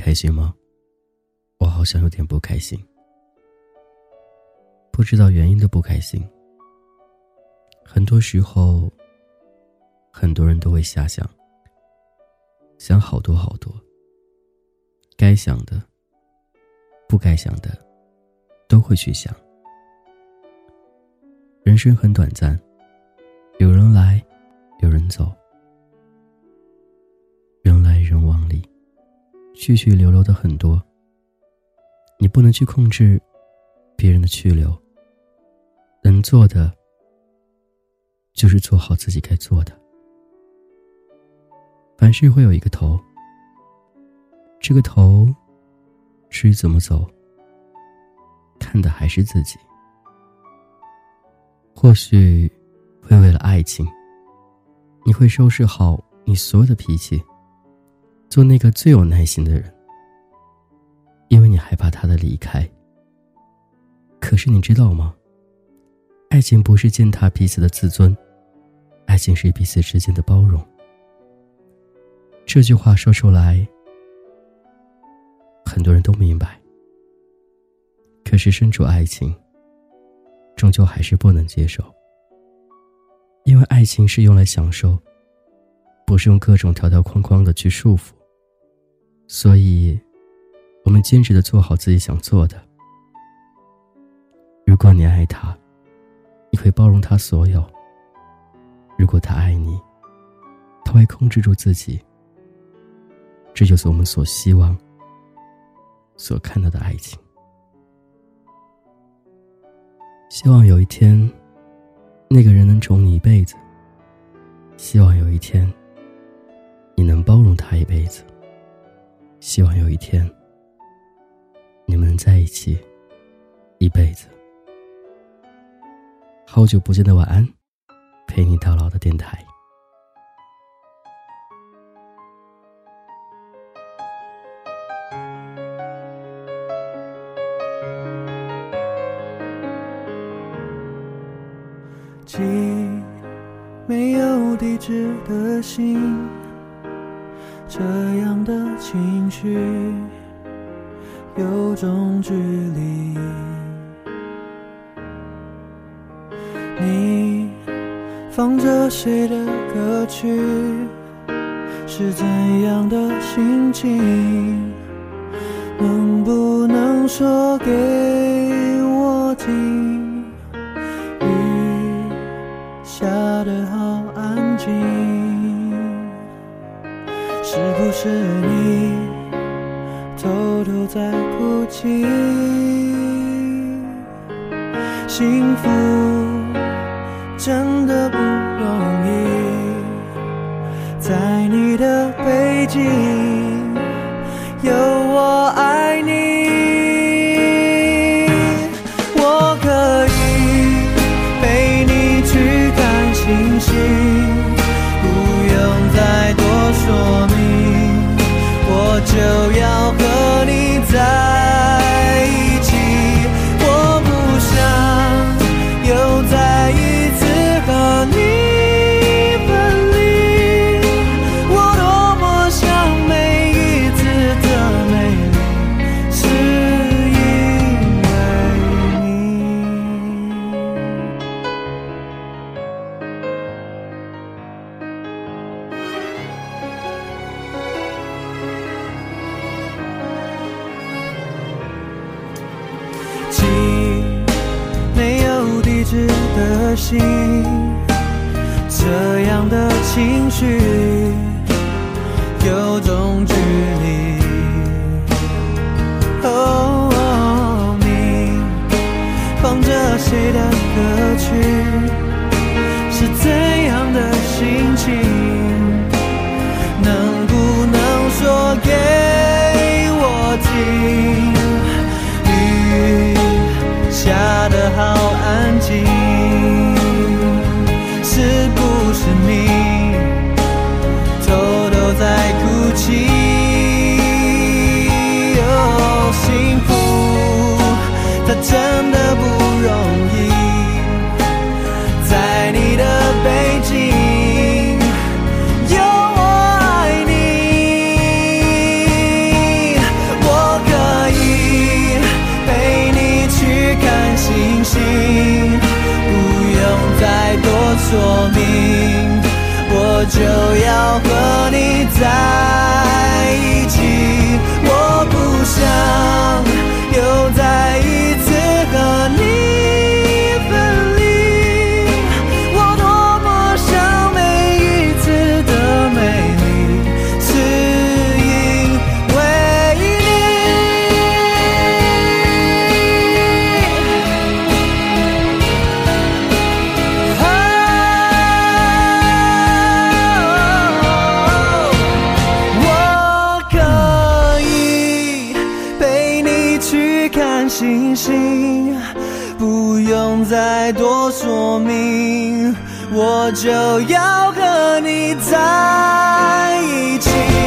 开心吗？我好像有点不开心，不知道原因的不开心。很多时候，很多人都会瞎想，想好多好多。该想的，不该想的，都会去想。人生很短暂，有人来，有人走。去去留留的很多，你不能去控制别人的去留。能做的就是做好自己该做的。凡事会有一个头，这个头至于怎么走，看的还是自己。或许会为了爱情，你会收拾好你所有的脾气。做那个最有耐心的人，因为你害怕他的离开。可是你知道吗？爱情不是践踏彼此的自尊，爱情是彼此之间的包容。这句话说出来，很多人都明白。可是身处爱情，终究还是不能接受，因为爱情是用来享受，不是用各种条条框框的去束缚。所以，我们坚持的做好自己想做的。如果你爱他，你会包容他所有；如果他爱你，他会控制住自己。这就是我们所希望、所看到的爱情。希望有一天，那个人能宠你一辈子；希望有一天，希望有一天，你们能在一起一辈子。好久不见的晚安，陪你到老的电台。寄没有地址的信。这样的情绪有种距离，你放着谁的歌曲？是怎样的心情？能不能说给是你偷偷在哭泣？幸福真的不容易，在你的背景有的心，这样的情绪说明，我就要和你在。星星，不用再多说明，我就要和你在一起。